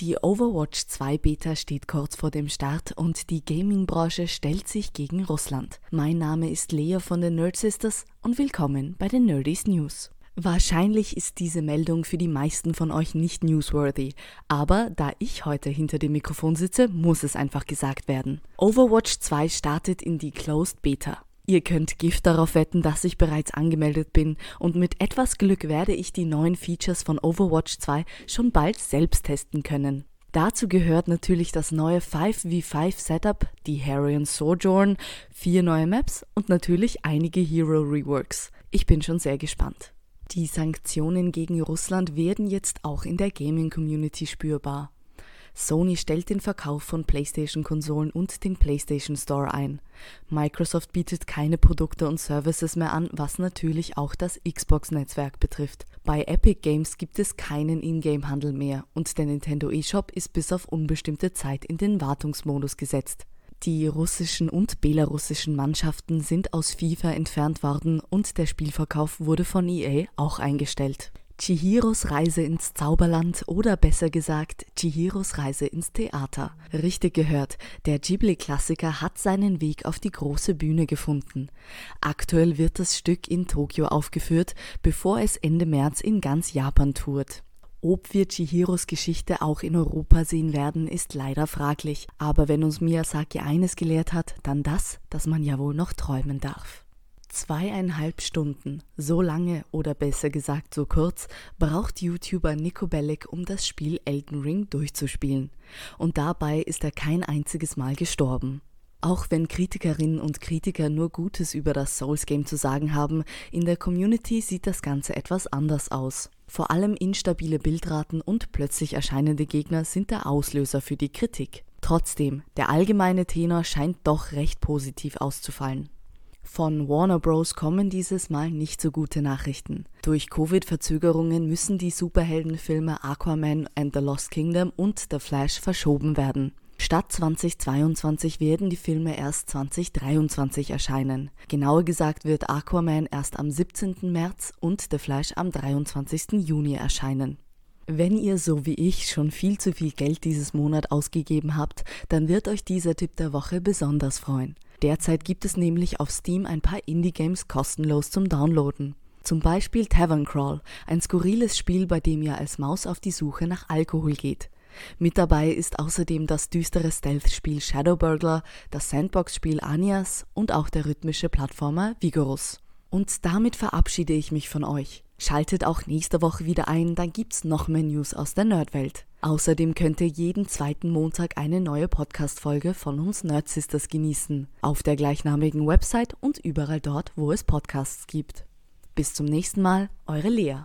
Die Overwatch 2 Beta steht kurz vor dem Start und die Gaming-Branche stellt sich gegen Russland. Mein Name ist Lea von den Nerd Sisters und willkommen bei den Nerdies News. Wahrscheinlich ist diese Meldung für die meisten von euch nicht newsworthy, aber da ich heute hinter dem Mikrofon sitze, muss es einfach gesagt werden. Overwatch 2 startet in die Closed Beta. Ihr könnt Gift darauf wetten, dass ich bereits angemeldet bin und mit etwas Glück werde ich die neuen Features von Overwatch 2 schon bald selbst testen können. Dazu gehört natürlich das neue 5v5 Setup, die Harrion Sojourn, vier neue Maps und natürlich einige Hero Reworks. Ich bin schon sehr gespannt. Die Sanktionen gegen Russland werden jetzt auch in der Gaming Community spürbar. Sony stellt den Verkauf von PlayStation-Konsolen und den PlayStation Store ein. Microsoft bietet keine Produkte und Services mehr an, was natürlich auch das Xbox-Netzwerk betrifft. Bei Epic Games gibt es keinen Ingame-Handel mehr und der Nintendo eShop ist bis auf unbestimmte Zeit in den Wartungsmodus gesetzt. Die russischen und belarussischen Mannschaften sind aus FIFA entfernt worden und der Spielverkauf wurde von EA auch eingestellt. Chihiros Reise ins Zauberland oder besser gesagt Chihiros Reise ins Theater. Richtig gehört, der Ghibli-Klassiker hat seinen Weg auf die große Bühne gefunden. Aktuell wird das Stück in Tokio aufgeführt, bevor es Ende März in ganz Japan tourt. Ob wir Chihiros Geschichte auch in Europa sehen werden, ist leider fraglich. Aber wenn uns Miyazaki eines gelehrt hat, dann das, dass man ja wohl noch träumen darf. Zweieinhalb Stunden, so lange oder besser gesagt so kurz, braucht YouTuber Nico Bellic, um das Spiel Elden Ring durchzuspielen. Und dabei ist er kein einziges Mal gestorben. Auch wenn Kritikerinnen und Kritiker nur Gutes über das Souls-Game zu sagen haben, in der Community sieht das Ganze etwas anders aus. Vor allem instabile Bildraten und plötzlich erscheinende Gegner sind der Auslöser für die Kritik. Trotzdem, der allgemeine Tenor scheint doch recht positiv auszufallen. Von Warner Bros. kommen dieses Mal nicht so gute Nachrichten. Durch Covid-Verzögerungen müssen die Superheldenfilme Aquaman and the Lost Kingdom und The Flash verschoben werden. Statt 2022 werden die Filme erst 2023 erscheinen. Genauer gesagt wird Aquaman erst am 17. März und The Flash am 23. Juni erscheinen. Wenn ihr so wie ich schon viel zu viel Geld dieses Monat ausgegeben habt, dann wird euch dieser Tipp der Woche besonders freuen. Derzeit gibt es nämlich auf Steam ein paar Indie-Games kostenlos zum Downloaden. Zum Beispiel Tavern Crawl, ein skurriles Spiel, bei dem ihr als Maus auf die Suche nach Alkohol geht. Mit dabei ist außerdem das düstere Stealth-Spiel Shadow Burglar, das Sandbox-Spiel Anias und auch der rhythmische Plattformer Vigorous. Und damit verabschiede ich mich von euch. Schaltet auch nächste Woche wieder ein, dann gibt's noch mehr News aus der Nerdwelt. Außerdem könnt ihr jeden zweiten Montag eine neue Podcast-Folge von uns Nerd Sisters genießen. Auf der gleichnamigen Website und überall dort, wo es Podcasts gibt. Bis zum nächsten Mal, eure Lea.